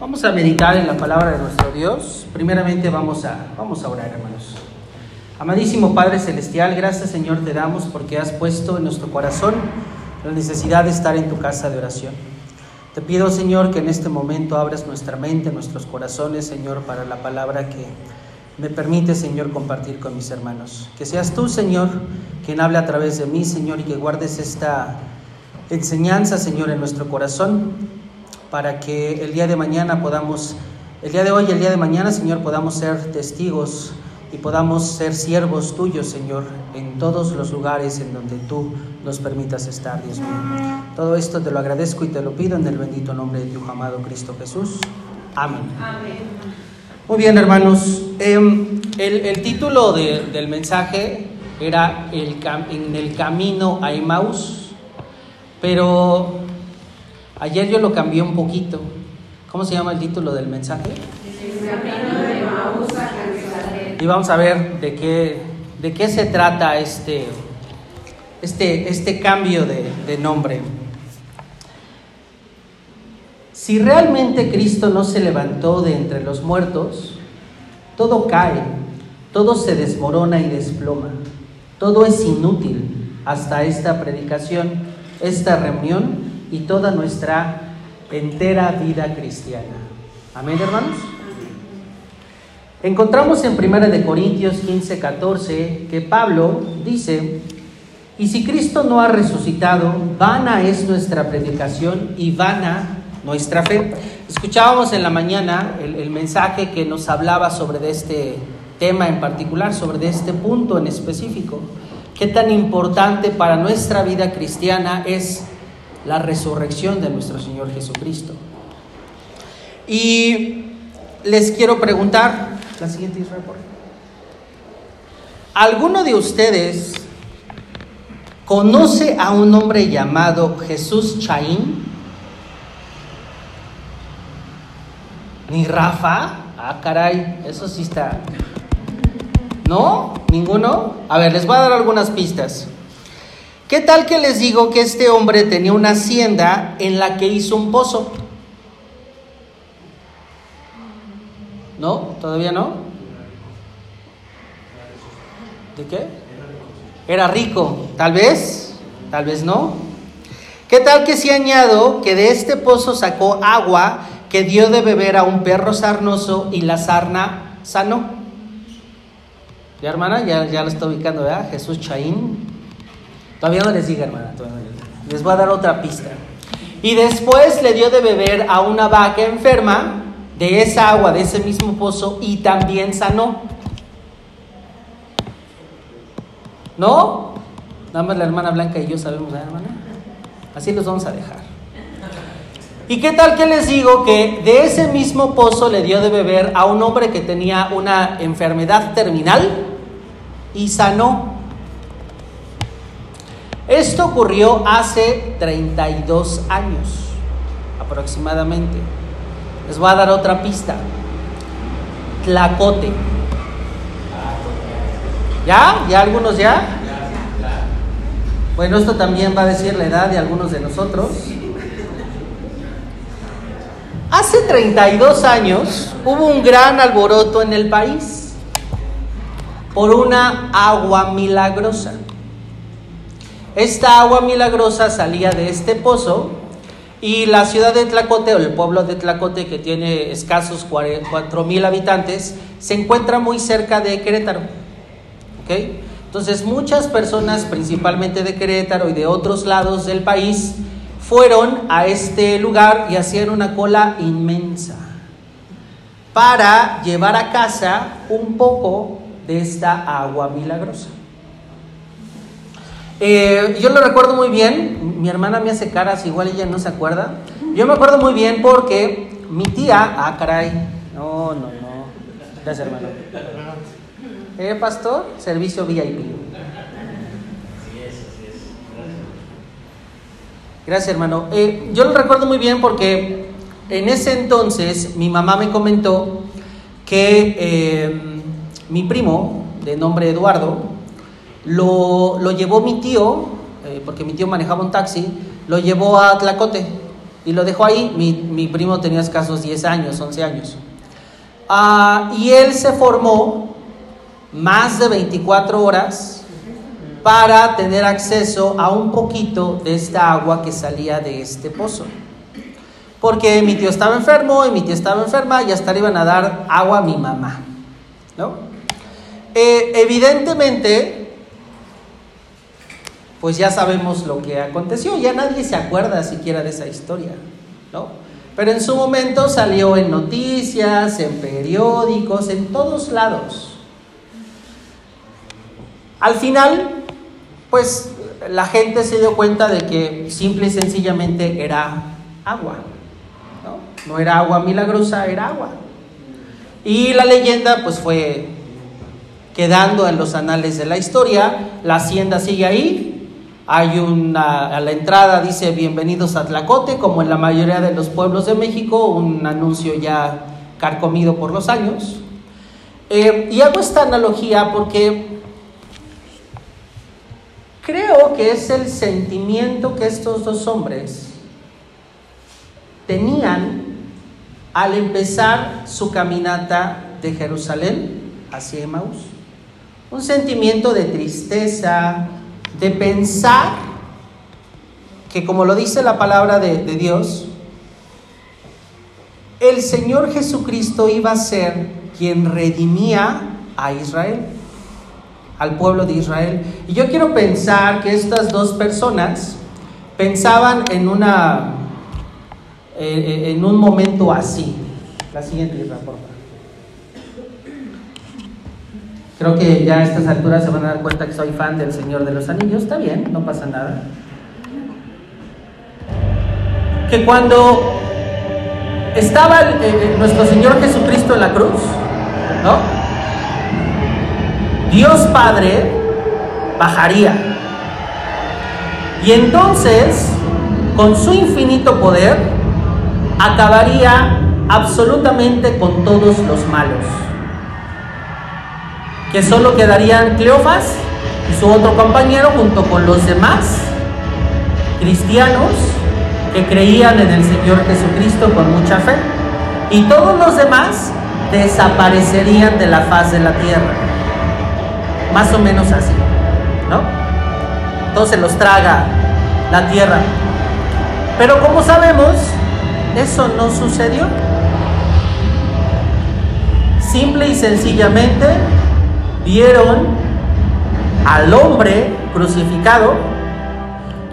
Vamos a meditar en la palabra de nuestro Dios. Primeramente vamos a, vamos a orar, hermanos. Amadísimo Padre Celestial, gracias Señor te damos porque has puesto en nuestro corazón la necesidad de estar en tu casa de oración. Te pido Señor que en este momento abras nuestra mente, nuestros corazones, Señor, para la palabra que me permite, Señor, compartir con mis hermanos. Que seas tú, Señor, quien hable a través de mí, Señor, y que guardes esta enseñanza, Señor, en nuestro corazón, para que el día de mañana podamos, el día de hoy y el día de mañana, Señor, podamos ser testigos y podamos ser siervos tuyos, Señor, en todos los lugares en donde tú nos permitas estar, Dios mío. Todo esto te lo agradezco y te lo pido en el bendito nombre de tu amado Cristo Jesús. Amén. Muy bien, hermanos. Em, el, el, título de, del mensaje era el, En el camino a Emmaus, pero ayer yo lo cambié un poquito. ¿Cómo se llama el título del mensaje? Y vamos a ver de qué, de qué se trata este, este, este cambio de, de nombre. Si realmente Cristo no se levantó de entre los muertos, todo cae, todo se desmorona y desploma, todo es inútil hasta esta predicación, esta reunión y toda nuestra entera vida cristiana. Amén, hermanos. Encontramos en 1 de Corintios 15, 14 que Pablo dice, y si Cristo no ha resucitado, vana es nuestra predicación y vana nuestra fe. Escuchábamos en la mañana el, mensaje que nos hablaba sobre este tema en particular, sobre este punto en específico. Qué tan importante para nuestra vida cristiana es la resurrección de nuestro Señor Jesucristo. Y les quiero preguntar, la siguiente Israel, por ¿Alguno de ustedes conoce a un hombre llamado Jesús Chaín? Ni Rafa. Ah, caray, eso sí está. ¿No? ¿Ninguno? A ver, les voy a dar algunas pistas. ¿Qué tal que les digo que este hombre tenía una hacienda en la que hizo un pozo? ¿No? ¿Todavía no? ¿De qué? Era rico, tal vez, tal vez no. ¿Qué tal que si añado que de este pozo sacó agua que dio de beber a un perro sarnoso y la sarna sanó. Ya hermana, ya, ya lo está ubicando, ¿verdad? Jesús Chaín. Todavía no les diga, hermana, no les voy a dar otra pista. Y después le dio de beber a una vaca enferma de esa agua, de ese mismo pozo, y también sanó. ¿No? Nada más la hermana Blanca y yo sabemos, ¿verdad, hermana? Así los vamos a dejar. ¿Y qué tal que les digo que de ese mismo pozo le dio de beber a un hombre que tenía una enfermedad terminal y sanó? Esto ocurrió hace 32 años aproximadamente. Les voy a dar otra pista. Tlacote. ¿Ya? ¿Ya algunos ya? Bueno, esto también va a decir la edad de algunos de nosotros. Hace 32 años hubo un gran alboroto en el país por una agua milagrosa. Esta agua milagrosa salía de este pozo y la ciudad de Tlacote o el pueblo de Tlacote que tiene escasos 4 mil habitantes se encuentra muy cerca de Querétaro. ¿Okay? Entonces muchas personas, principalmente de Querétaro y de otros lados del país, fueron a este lugar y hacían una cola inmensa para llevar a casa un poco de esta agua milagrosa. Eh, yo lo recuerdo muy bien, mi hermana me hace caras, igual ella no se acuerda. Yo me acuerdo muy bien porque mi tía, ah, caray, no, no, no, gracias hermano. Eh, pastor, servicio VIP. Gracias, hermano. Eh, yo lo recuerdo muy bien porque en ese entonces mi mamá me comentó que eh, mi primo, de nombre Eduardo, lo, lo llevó mi tío, eh, porque mi tío manejaba un taxi, lo llevó a Tlacote. y lo dejó ahí. Mi, mi primo tenía escasos 10 años, 11 años. Ah, y él se formó más de 24 horas para tener acceso a un poquito de esta agua que salía de este pozo. Porque mi tío estaba enfermo y mi tía estaba enferma y hasta le iban a dar agua a mi mamá. ¿no? Eh, evidentemente, pues ya sabemos lo que aconteció, ya nadie se acuerda siquiera de esa historia, ¿no? Pero en su momento salió en noticias, en periódicos, en todos lados. Al final, pues la gente se dio cuenta de que simple y sencillamente era agua. ¿no? no era agua milagrosa, era agua. Y la leyenda pues fue quedando en los anales de la historia. La hacienda sigue ahí. Hay una, a la entrada dice bienvenidos a Tlacote, como en la mayoría de los pueblos de México, un anuncio ya carcomido por los años. Eh, y hago esta analogía porque creo que es el sentimiento que estos dos hombres tenían al empezar su caminata de Jerusalén hacia Emaús. Un sentimiento de tristeza, de pensar que como lo dice la palabra de, de Dios, el Señor Jesucristo iba a ser quien redimía a Israel, al pueblo de Israel. Y yo quiero pensar que estas dos personas pensaban en una eh, en un momento así. La siguiente, por favor. Creo que ya a estas alturas se van a dar cuenta que soy fan del Señor de los Anillos. Está bien, no pasa nada. Que cuando estaba el, eh, nuestro Señor Jesucristo en la cruz. Dios Padre bajaría. Y entonces, con su infinito poder, acabaría absolutamente con todos los malos. Que solo quedarían Cleofas y su otro compañero junto con los demás cristianos que creían en el Señor Jesucristo con mucha fe. Y todos los demás desaparecerían de la faz de la tierra. Más o menos así, ¿no? Entonces los traga la tierra. Pero como sabemos, eso no sucedió. Simple y sencillamente vieron al hombre crucificado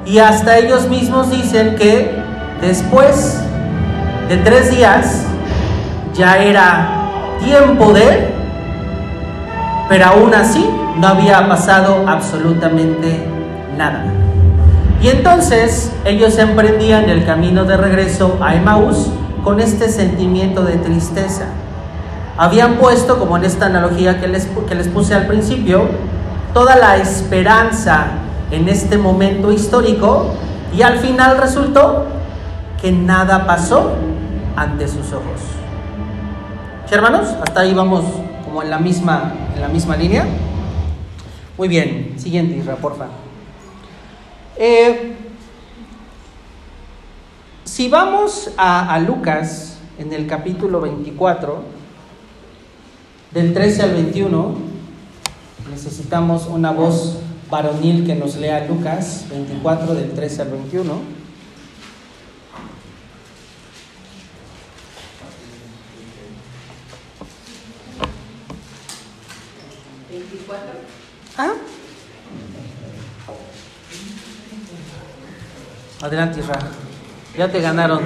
y hasta ellos mismos dicen que después de tres días ya era tiempo de, pero aún así no había pasado absolutamente nada. Y entonces ellos emprendían el camino de regreso a Emaús con este sentimiento de tristeza. Habían puesto, como en esta analogía que les, que les puse al principio, toda la esperanza en este momento histórico y al final resultó que nada pasó ante sus ojos. ¿Sí, hermanos? Hasta ahí vamos como en la misma, en la misma línea. Muy bien, siguiente, Isra, por favor. Eh, si vamos a, Lucas en el capítulo 24, del 13 al 21, necesitamos una voz varonil que nos lea Lucas 24 del 13 al 21. ¿Ah? Adelante, Israel. Ya te ganaron.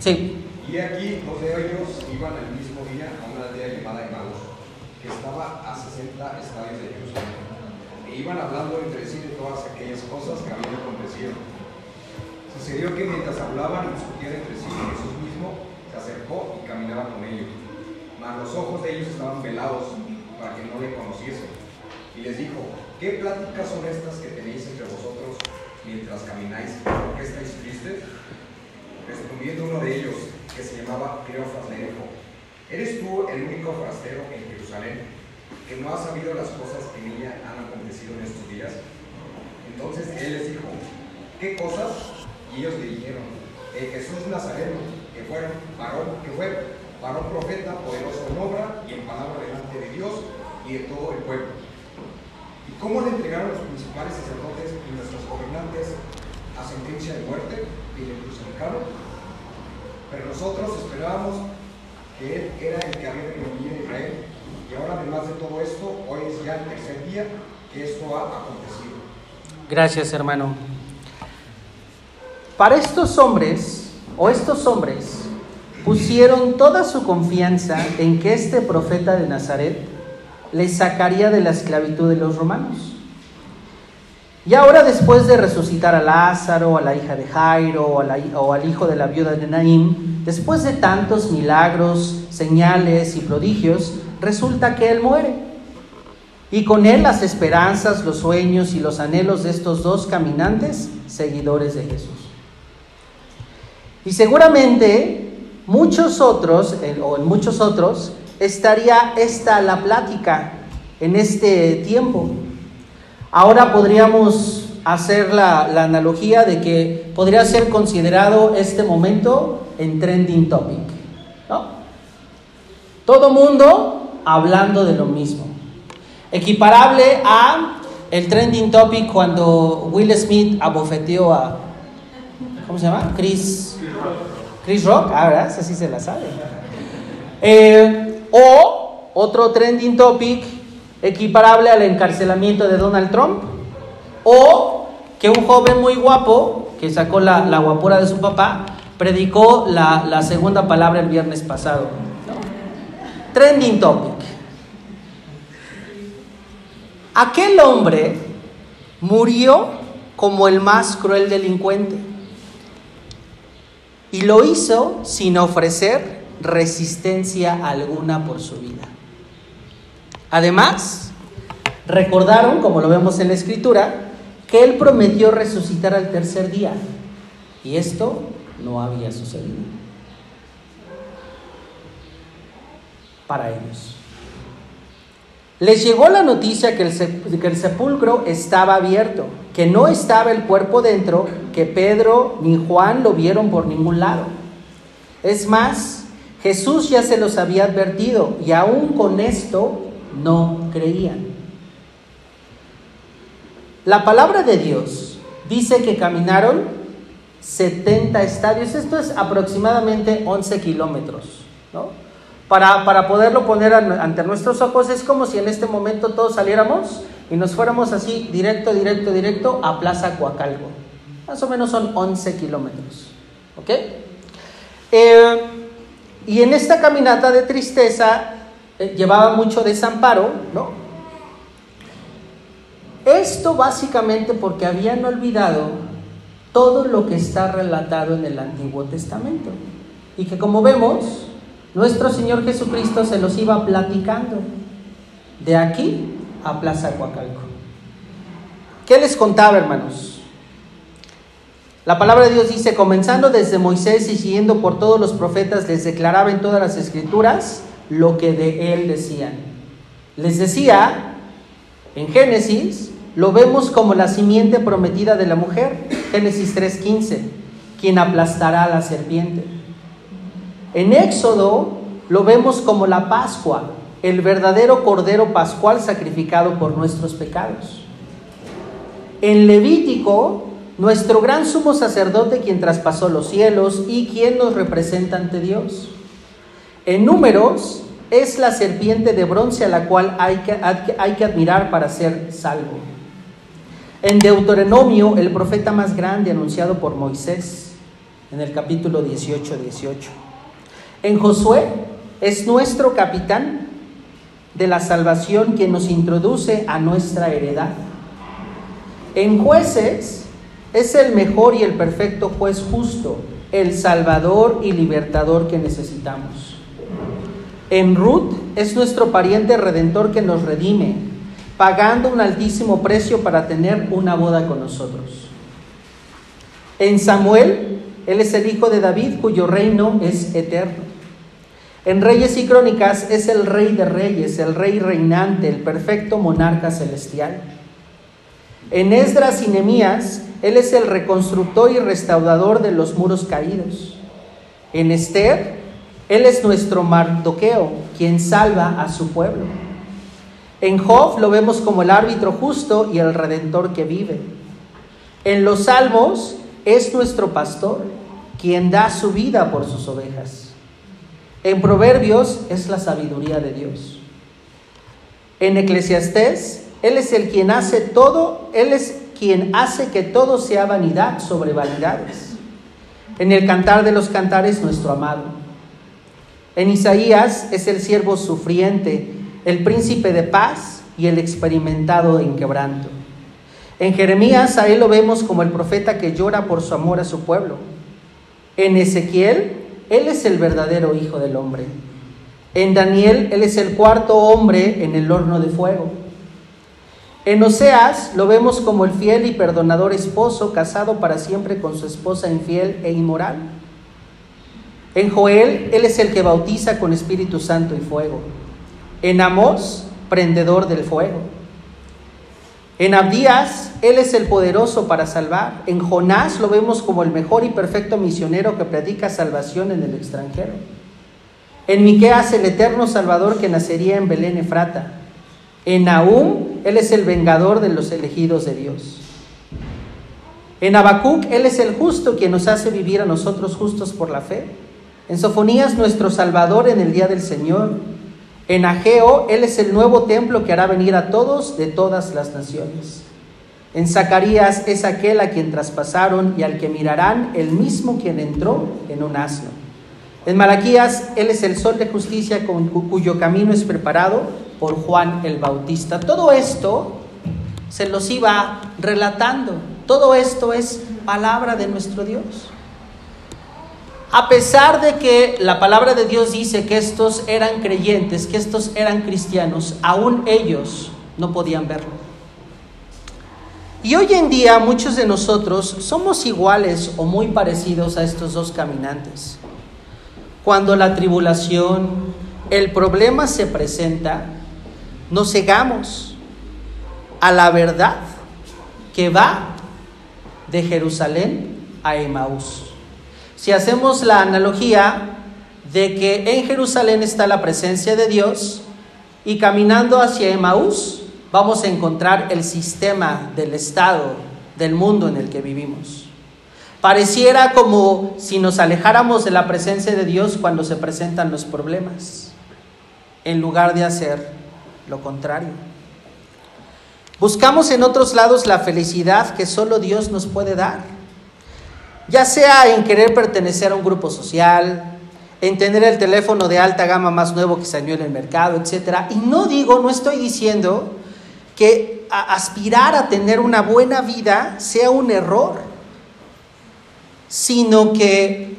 Sí. Y aquí dos de ellos iban el mismo día a una aldea llamada Emaús, que estaba a 60 estadios de Jerusalén. E iban hablando entre sí de todas aquellas cosas que habían acontecido. Sucedió que mientras hablaban y discutían entre sí, Jesús mismo se acercó y caminaba con ellos. Mas los ojos de ellos estaban velados para que no le conociesen. Y les dijo, ¿qué pláticas son estas que tenéis entre vosotros mientras camináis, ¿por qué estáis tristes? Respondiendo uno de ellos, que se llamaba Cleofas, le dijo, ¿eres tú el único forastero en Jerusalén que no ha sabido las cosas que en ella han acontecido en estos días? Entonces él les dijo, ¿qué cosas? Y ellos le dijeron, eh, Jesús Nazareno, que fue varón, que fue varón profeta, poderoso en obra y en palabra delante de Dios y de todo el pueblo. ¿Y cómo le entregaron los principales sacerdotes y nuestros gobernantes a sentencia de muerte y le crucificaron? Pero nosotros esperábamos que Él era el que había de Israel. Y ahora, además de todo esto, hoy es ya el tercer día que esto ha acontecido. Gracias, hermano. Para estos hombres, o estos hombres, pusieron toda su confianza en que este profeta de Nazaret les sacaría de la esclavitud de los romanos. Y ahora después de resucitar a Lázaro, a la hija de Jairo o, o, al hijo de la viuda de Naim, después de tantos milagros, señales y prodigios, resulta que él muere. Y con él las esperanzas, los sueños y los anhelos de estos dos caminantes seguidores de Jesús. Y seguramente muchos otros, o en muchos otros, estaría esta la plática en este tiempo. Ahora podríamos hacer la, la, analogía de que podría ser considerado este momento en trending topic. ¿no? Todo mundo hablando de lo mismo. Equiparable a el trending topic cuando Will Smith abofeteó a, ¿cómo se llama? Chris, Chris Rock, ah, ¿verdad? Así se la sabe. Eh, o otro trending topic equiparable al encarcelamiento de Donald Trump. O que un joven muy guapo, que sacó la, la guapura de su papá, predicó la, la, segunda palabra el viernes pasado. Trending topic. Aquel hombre murió como el más cruel delincuente y lo hizo sin ofrecer resistencia alguna por su vida. Además, recordaron, como lo vemos en la escritura, que él prometió resucitar al tercer día y esto no había sucedido para ellos. Les llegó la noticia que el, sepulcro estaba abierto, que no estaba el cuerpo dentro, que Pedro ni Juan lo vieron por ningún lado. Es más, Jesús ya se los había advertido y aún con esto no creían. La palabra de Dios dice que caminaron 70 estadios, esto es aproximadamente 11 kilómetros, ¿no? Para, para, poderlo poner ante nuestros ojos es como si en este momento todos saliéramos y nos fuéramos así directo, directo, directo a Plaza Coacalco. Más o menos son 11 kilómetros. ¿Ok? Eh, y en esta caminata de tristeza eh, llevaba mucho desamparo, ¿no? Esto básicamente porque habían olvidado todo lo que está relatado en el Antiguo Testamento. Y que como vemos, nuestro Señor Jesucristo se los iba platicando de aquí a Plaza Huacalco. ¿Qué les contaba, hermanos? La palabra de Dios dice, comenzando desde Moisés y siguiendo por todos los profetas, les declaraba en todas las escrituras lo que de él decían. Les decía, en Génesis, lo vemos como la simiente prometida de la mujer, Génesis 3:15, quien aplastará a la serpiente. En Éxodo lo vemos como la Pascua, el verdadero Cordero Pascual sacrificado por nuestros pecados. En Levítico, nuestro gran sumo sacerdote quien traspasó los cielos y quien nos representa ante Dios. En Números es la serpiente de bronce a la cual hay que, hay que admirar para ser salvo. En Deuteronomio, el profeta más grande anunciado por Moisés, en el capítulo 18, 18. En Josué es nuestro capitán de la salvación quien nos introduce a nuestra heredad. En jueces es el mejor y el perfecto juez justo, el salvador y libertador que necesitamos. En Ruth es nuestro pariente redentor que nos redime, pagando un altísimo precio para tener una boda con nosotros. En Samuel, él es el hijo de David cuyo reino es eterno. En Reyes y Crónicas es el rey de reyes, el rey reinante, el perfecto monarca celestial. En Esdras y Nemías, Él es el reconstructor y restaurador de los muros caídos. En Esther, Él es nuestro Mardoqueo, quien salva a su pueblo. En Job lo vemos como el árbitro justo y el redentor que vive. En los Salmos es nuestro pastor, quien da su vida por sus ovejas. En Proverbios es la sabiduría de Dios. En Eclesiastés, Él es el quien hace todo, Él es quien hace que todo sea vanidad sobre vanidades. En el cantar de los cantares, nuestro amado. En Isaías es el siervo sufriente, el príncipe de paz y el experimentado en quebranto. En Jeremías a él lo vemos como el profeta que llora por su amor a su pueblo. En Ezequiel, él es el verdadero Hijo del Hombre. En Daniel, él es el cuarto hombre en el horno de fuego. En Oseas lo vemos como el fiel y perdonador esposo casado para siempre con su esposa infiel e inmoral. En Joel, él es el que bautiza con Espíritu Santo y fuego. En Amós, prendedor del fuego. En Abdías, Él es el poderoso para salvar. En Jonás lo vemos como el mejor y perfecto misionero que predica salvación en el extranjero. En Miqueas, el eterno Salvador que nacería en Belén Efrata. En Nahum, Él es el vengador de los elegidos de Dios. En Habacuc, Él es el justo quien nos hace vivir a nosotros justos por la fe. En Sofonías, nuestro Salvador en el día del Señor. En Ageo, Él es el nuevo templo que hará venir a todos de todas las naciones. En Zacarías es aquel a quien traspasaron y al que mirarán el mismo quien entró en un asno. En Malaquías, Él es el sol de justicia con cuyo camino es preparado por Juan el Bautista. Todo esto se los iba relatando. Todo esto es palabra de nuestro Dios. A pesar de que la palabra de Dios dice que estos eran creyentes, que estos eran cristianos, aún ellos no podían verlo. Y hoy en día muchos de nosotros somos iguales o muy parecidos a estos dos caminantes. Cuando la tribulación, el problema se presenta, nos cegamos a la verdad que va de Jerusalén a Emaús. Si hacemos la analogía de que en Jerusalén está la presencia de Dios y caminando hacia Emaús vamos a encontrar el sistema del estado del mundo en el que vivimos. Pareciera como si nos alejáramos de la presencia de Dios cuando se presentan los problemas, en lugar de hacer lo contrario. Buscamos en otros lados la felicidad que solo Dios nos puede dar ya sea en querer pertenecer a un grupo social, en tener el teléfono de alta gama más nuevo que salió en el mercado, etc. Y no digo, no estoy diciendo que aspirar a tener una buena vida sea un error, sino que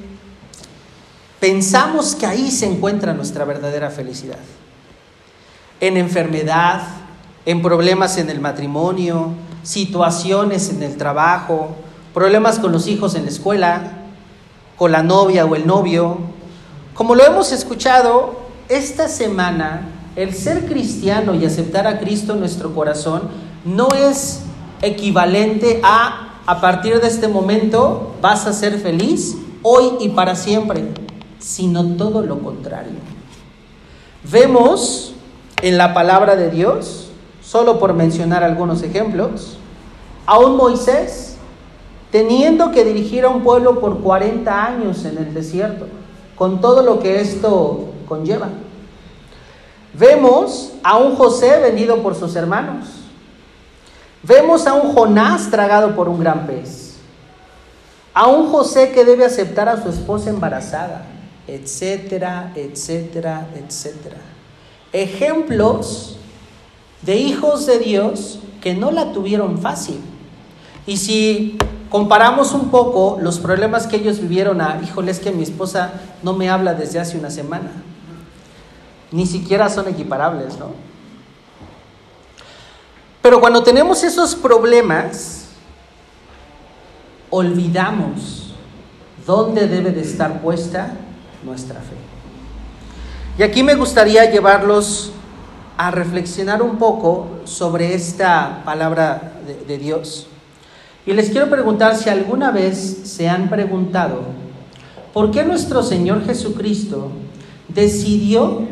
pensamos que ahí se encuentra nuestra verdadera felicidad. En enfermedad, en problemas en el matrimonio, situaciones en el trabajo, problemas con los hijos en la escuela, con la novia o el novio. Como lo hemos escuchado, esta semana el ser cristiano y aceptar a Cristo en nuestro corazón no es equivalente a a partir de este momento vas a ser feliz hoy y para siempre, sino todo lo contrario. Vemos en la palabra de Dios, solo por mencionar algunos ejemplos, a un Moisés teniendo que dirigir a un pueblo por 40 años en el desierto, con todo lo que esto conlleva. Vemos a un José vendido por sus hermanos. Vemos a un Jonás tragado por un gran pez. A un José que debe aceptar a su esposa embarazada, etcétera, etcétera, etcétera. Ejemplos de hijos de Dios que no la tuvieron fácil. Y si comparamos un poco los problemas que ellos vivieron a, híjole, es que mi esposa no me habla desde hace una semana. Ni siquiera son equiparables, ¿no? Pero cuando tenemos esos problemas, olvidamos dónde debe de estar puesta nuestra fe. Y aquí me gustaría llevarlos a reflexionar un poco sobre esta palabra de, de Dios. Y les quiero preguntar si alguna vez se han preguntado por qué nuestro Señor Jesucristo decidió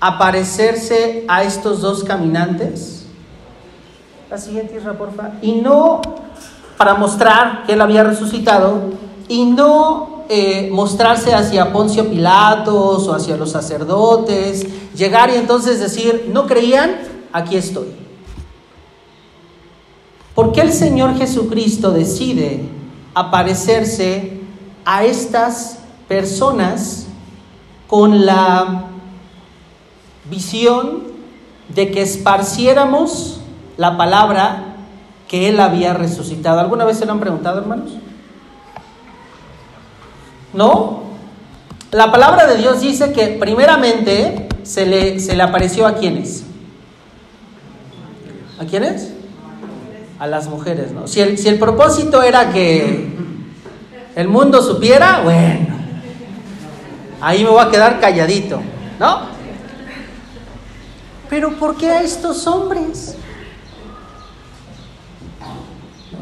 aparecerse a estos dos caminantes. La siguiente, porfa. Y no para mostrar que él había resucitado y no eh, mostrarse hacia Poncio Pilatos o hacia los sacerdotes, llegar y entonces decir, no creían, aquí estoy. ¿Por qué el Señor Jesucristo decide aparecerse a estas personas con la visión de que esparciéramos la palabra que Él había resucitado? ¿Alguna vez se lo han preguntado, hermanos? ¿No? La palabra de Dios dice que primeramente se le, se le apareció a quienes. ¿A quiénes? A las mujeres, ¿no? Si el, si el propósito era que el mundo supiera, bueno, ahí me voy a quedar calladito, ¿no? Pero ¿por qué a estos hombres?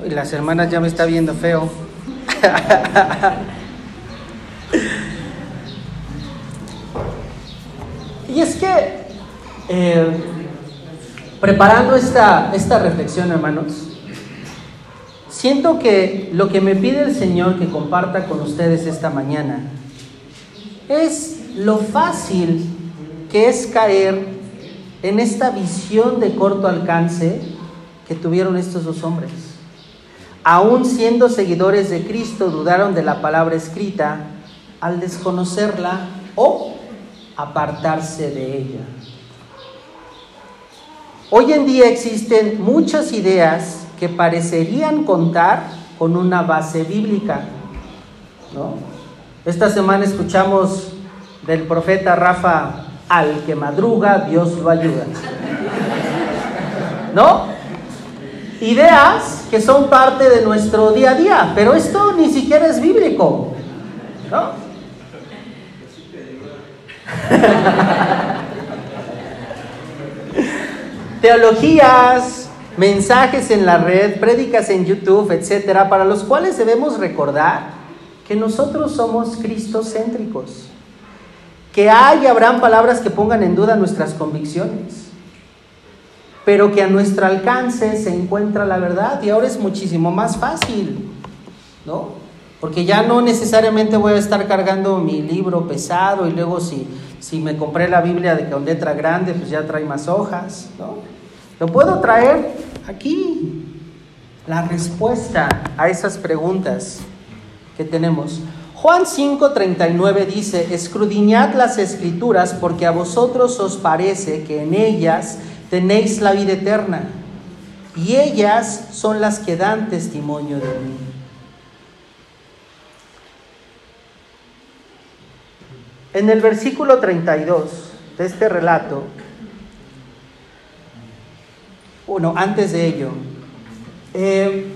Y las hermanas ya me está viendo feo. y es que, eh, preparando esta, esta reflexión, hermanos, siento que lo que me pide el Señor que comparta con ustedes esta mañana es lo fácil que es caer en esta visión de corto alcance que tuvieron estos dos hombres. Aún siendo seguidores de Cristo, dudaron de la palabra escrita al desconocerla o apartarse de ella. Hoy en día existen muchas ideas que parecerían contar con una base bíblica. ¿no? Esta semana escuchamos del profeta Rafa, al que madruga, Dios lo ayuda. ¿No? Ideas que son parte de nuestro día a día, pero esto ni siquiera es bíblico. ¿No? Teologías, mensajes en la red, prédicas en YouTube, etcétera, para los cuales debemos recordar que nosotros somos cristocéntricos, que hay y habrán palabras que pongan en duda nuestras convicciones, pero que a nuestro alcance se encuentra la verdad y ahora es muchísimo más fácil, ¿no? Porque ya no necesariamente voy a estar cargando mi libro pesado y luego si, si me compré la Biblia de con letra grande, pues ya trae más hojas, ¿no? Lo puedo traer aquí, la respuesta a esas preguntas que tenemos. Juan 5:39 dice, escudriñad las escrituras porque a vosotros os parece que en ellas tenéis la vida eterna y ellas son las que dan testimonio de mí. En el versículo 32 de este relato, bueno, antes de ello, eh,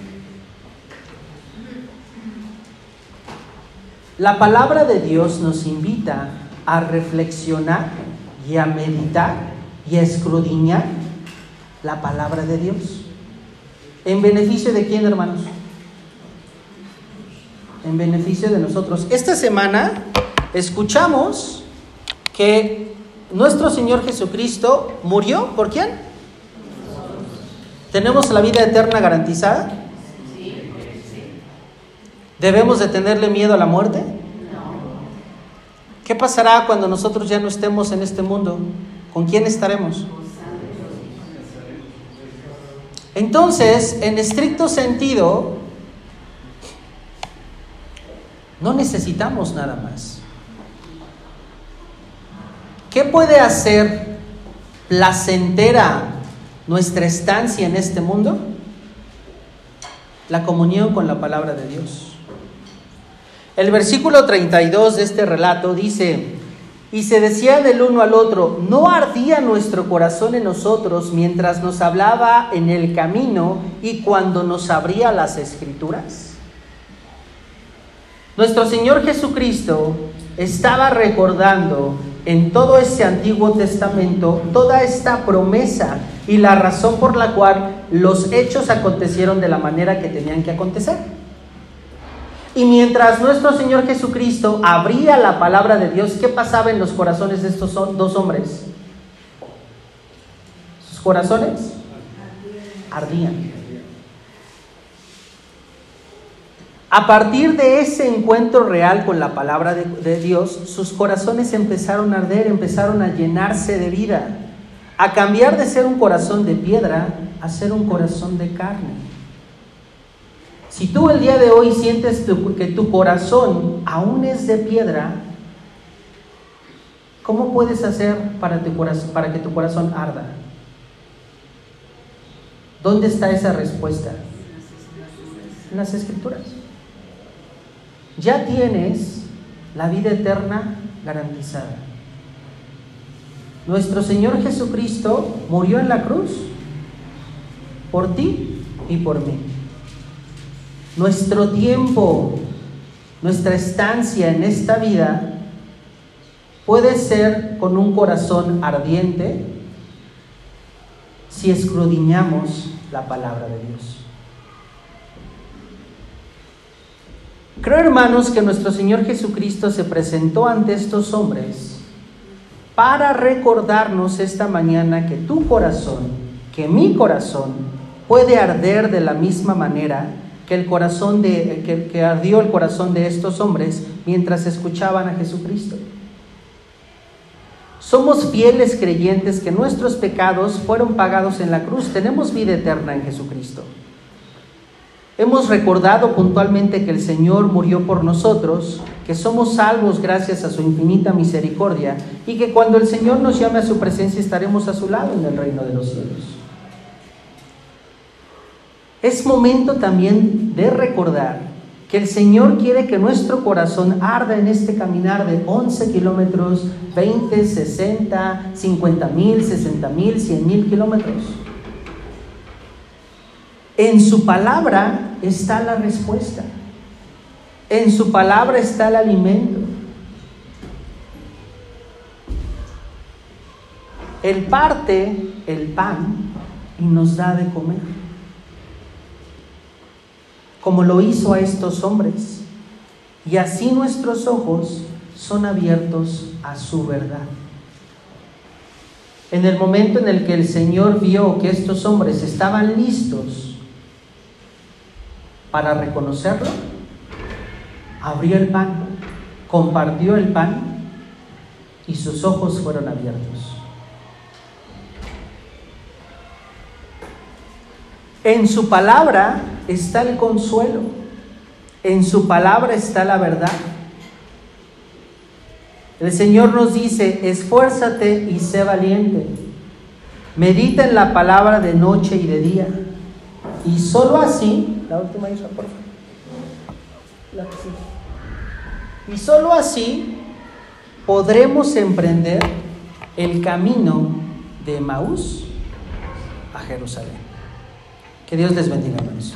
la palabra de Dios nos invita a reflexionar y a meditar y a escudriñar la palabra de Dios. ¿En beneficio de quién, hermanos? En beneficio de nosotros. Esta semana escuchamos que nuestro Señor Jesucristo murió. ¿Por quién? ¿Tenemos la vida eterna garantizada? ¿Debemos de tenerle miedo a la muerte? ¿Qué pasará cuando nosotros ya no estemos en este mundo? ¿Con quién estaremos? Entonces, en estricto sentido, no necesitamos nada más. ¿Qué puede hacer placentera nuestra estancia en este mundo? La comunión con la palabra de Dios. El versículo 32 de este relato dice, y se decía del uno al otro, ¿no ardía nuestro corazón en nosotros mientras nos hablaba en el camino y cuando nos abría las escrituras? Nuestro Señor Jesucristo estaba recordando en todo ese Antiguo Testamento toda esta promesa y la razón por la cual los hechos acontecieron de la manera que tenían que acontecer. Y mientras nuestro Señor Jesucristo abría la palabra de Dios, ¿qué pasaba en los corazones de estos dos hombres? Sus corazones ardían. A partir de ese encuentro real con la palabra de, Dios, sus corazones empezaron a arder, empezaron a llenarse de vida, a cambiar de ser un corazón de piedra a ser un corazón de carne. Si tú el día de hoy sientes que tu corazón aún es de piedra, ¿cómo puedes hacer para, para que tu corazón arda? ¿Dónde está esa respuesta? En las escrituras ya tienes la vida eterna garantizada. Nuestro Señor Jesucristo murió en la cruz por ti y por mí. Nuestro tiempo, nuestra estancia en esta vida puede ser con un corazón ardiente si escudriñamos la palabra de Dios. Creo, hermanos, que nuestro Señor Jesucristo se presentó ante estos hombres para recordarnos esta mañana que tu corazón, que mi corazón, puede arder de la misma manera que el corazón de que, que ardió el corazón de estos hombres mientras escuchaban a Jesucristo. Somos fieles creyentes que nuestros pecados fueron pagados en la cruz. Tenemos vida eterna en Jesucristo. Hemos recordado puntualmente que el Señor murió por nosotros, que somos salvos gracias a su infinita misericordia y que cuando el Señor nos llame a su presencia estaremos a su lado en el reino de los cielos. Es momento también de recordar que el Señor quiere que nuestro corazón arda en este caminar de 11 kilómetros, 20, 60, 50 mil, 60 mil, 100 mil kilómetros. En su palabra está la respuesta. En su palabra está el alimento. Él parte el pan y nos da de comer. Como lo hizo a estos hombres. Y así nuestros ojos son abiertos a su verdad. En el momento en el que el Señor vio que estos hombres estaban listos para reconocerlo, abrió el pan, compartió el pan y sus ojos fueron abiertos. En su palabra está el consuelo, en su palabra está la verdad. El Señor nos dice, esfuérzate y sé valiente. Medita en la palabra de noche y de día. Y solo así la última Isra, por favor. Y solo así podremos emprender el camino de Maús a Jerusalén. Que Dios les bendiga, hermanos.